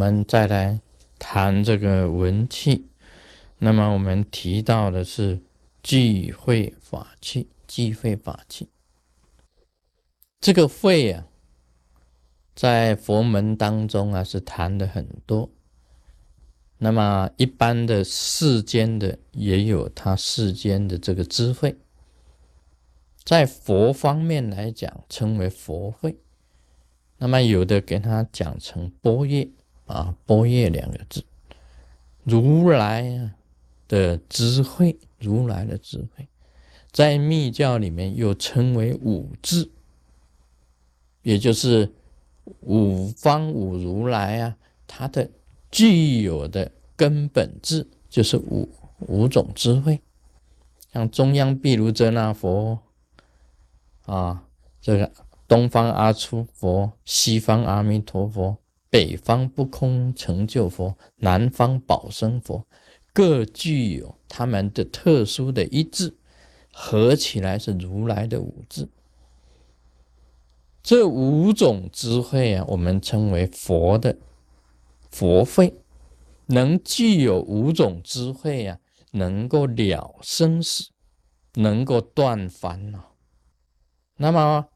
我们再来谈这个文气。那么我们提到的是聚会法器，聚会法器。这个会啊，在佛门当中啊是谈的很多。那么一般的世间的也有他世间的这个智慧，在佛方面来讲称为佛会。那么有的给他讲成波叶啊，波叶两个字，如来的智慧，如来的智慧，在密教里面又称为五智，也就是五方五如来啊，他的具有的根本智就是五五种智慧，像中央毗卢遮那佛啊，这个。东方阿出佛，西方阿弥陀佛，北方不空成就佛，南方宝生佛，各具有他们的特殊的一致，合起来是如来的五智。这五种智慧啊，我们称为佛的佛慧，能具有五种智慧啊，能够了生死，能够断烦恼。那么。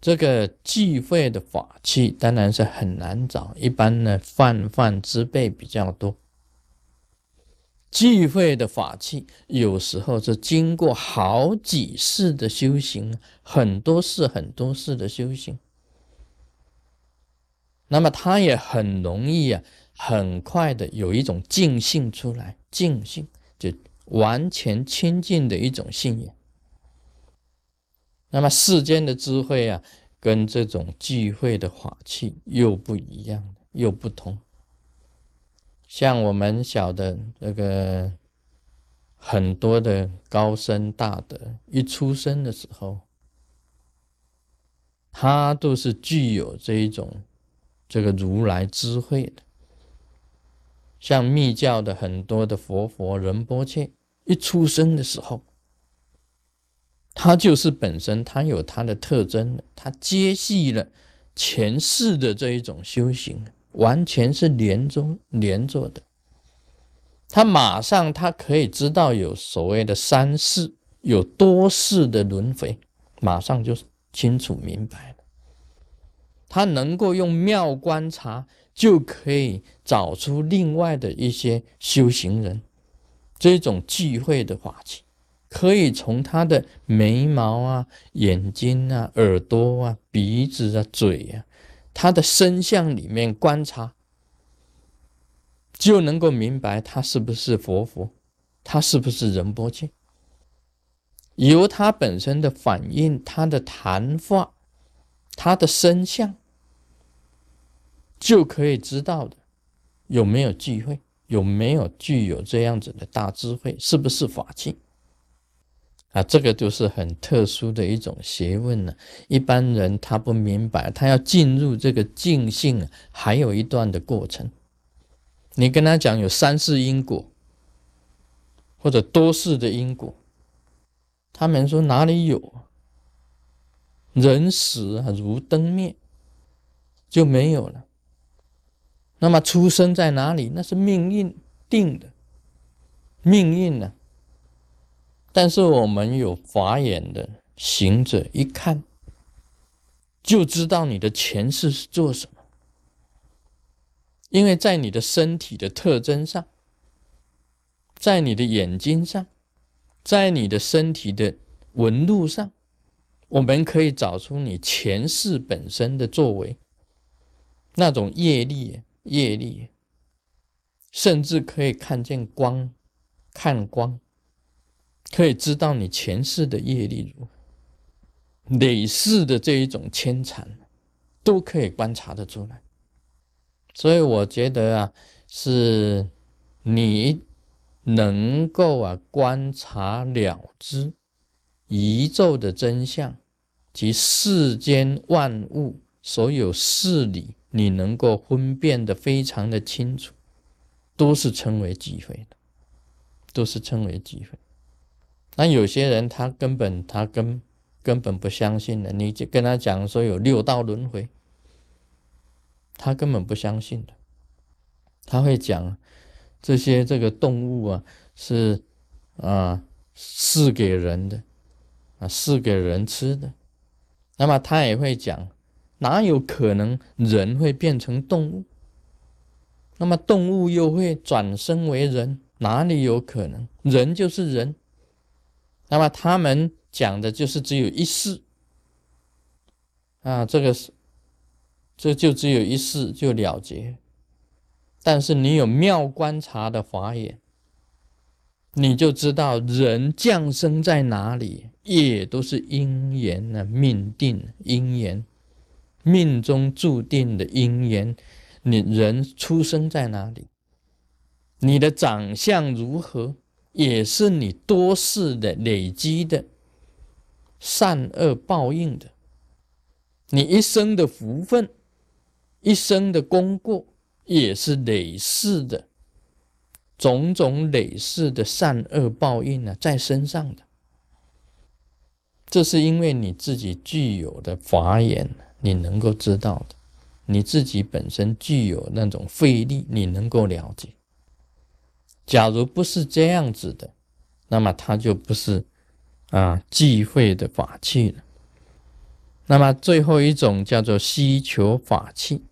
这个聚会的法器当然是很难找，一般呢泛泛之辈比较多。聚会的法器有时候是经过好几世的修行，很多世很多世的修行，那么它也很容易啊，很快的有一种净性出来，净性就完全清净的一种信仰。那么世间的智慧啊，跟这种聚会的法器又不一样，又不同。像我们晓得这个很多的高僧大德，一出生的时候，他都是具有这一种这个如来智慧的。像密教的很多的佛佛仁波切，一出生的时候。他就是本身，他有他的特征，他接续了前世的这一种修行，完全是连中连着的。他马上他可以知道有所谓的三世，有多世的轮回，马上就清楚明白了。他能够用妙观察，就可以找出另外的一些修行人，这种聚会的法器。可以从他的眉毛啊、眼睛啊、耳朵啊、鼻子啊、嘴啊，他的身相里面观察，就能够明白他是不是佛佛，他是不是仁波切。由他本身的反应、他的谈话、他的身相，就可以知道的有没有聚会，有没有具有这样子的大智慧，是不是法器。啊，这个就是很特殊的一种学问呢。一般人他不明白，他要进入这个静性，还有一段的过程。你跟他讲有三世因果，或者多世的因果，他们说哪里有？人死啊如灯灭，就没有了。那么出生在哪里？那是命运定的，命运呢？但是我们有法眼的行者一看，就知道你的前世是做什么，因为在你的身体的特征上，在你的眼睛上，在你的身体的纹路上，我们可以找出你前世本身的作为，那种业力，业力，甚至可以看见光，看光。可以知道你前世的业力如何，累世的这一种牵缠，都可以观察得出来。所以我觉得啊，是你能够啊观察了知宇宙的真相及世间万物所有事理，你能够分辨的非常的清楚，都是称为机会的，都是称为机会。那有些人他根本他根根本不相信的，你就跟他讲说有六道轮回，他根本不相信的。他会讲这些这个动物啊是啊是给人的啊是给人吃的，那么他也会讲哪有可能人会变成动物？那么动物又会转生为人？哪里有可能？人就是人。那么他们讲的就是只有一世啊，这个是这就只有一世就了结。但是你有妙观察的法眼，你就知道人降生在哪里，也都是因缘的，命定因缘，命中注定的因缘。你人出生在哪里，你的长相如何，也是你多世的累积的善恶报应的。你一生的福分，一生的功过。也是累世的种种累世的善恶报应呢，在身上的。这是因为你自己具有的法眼，你能够知道的；你自己本身具有那种费力，你能够了解。假如不是这样子的，那么它就不是啊忌讳的法器了。那么最后一种叫做希求法器。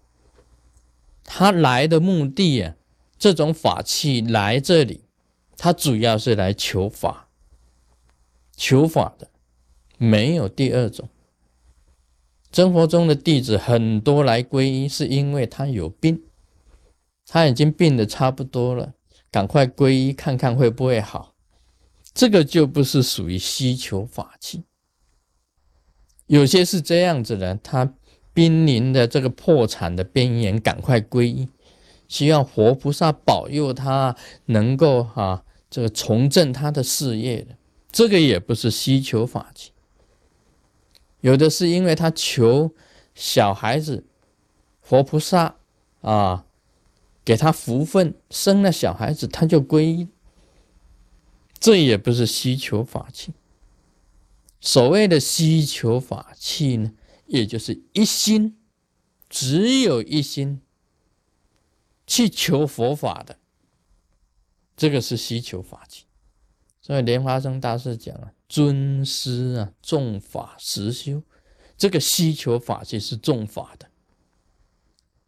他来的目的啊，这种法器来这里，他主要是来求法，求法的，没有第二种。真佛中的弟子很多来皈依，是因为他有病，他已经病的差不多了，赶快皈依看看会不会好。这个就不是属于希求法器。有些是这样子的，他。濒临的这个破产的边缘，赶快皈依，希望活菩萨保佑他能够哈这个重振他的事业的，这个也不是希求法器，有的是因为他求小孩子，活菩萨啊给他福分，生了小孩子他就皈依，这也不是希求法器。所谓的希求法器呢？也就是一心，只有一心去求佛法的，这个是希求法器。所以莲花生大师讲啊，尊师啊，重法实修，这个希求法器是重法的。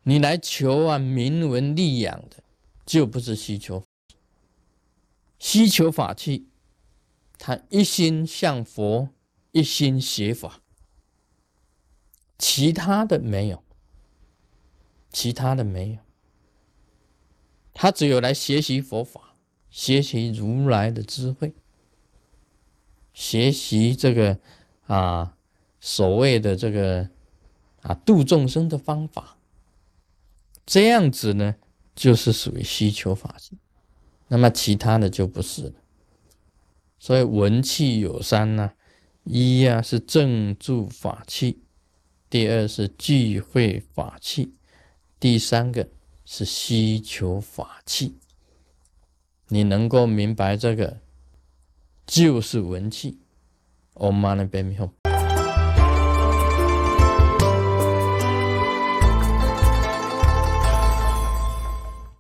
你来求啊名闻利养的，就不是需求。需求法器，他一心向佛，一心学法。其他的没有，其他的没有，他只有来学习佛法，学习如来的智慧，学习这个啊所谓的这个啊度众生的方法，这样子呢就是属于需求法器，那么其他的就不是了。所以文气有三呢，一呀是正助法器。第二是聚会法器，第三个是需求法器。你能够明白这个，就是文气。Om Mani p a m h m。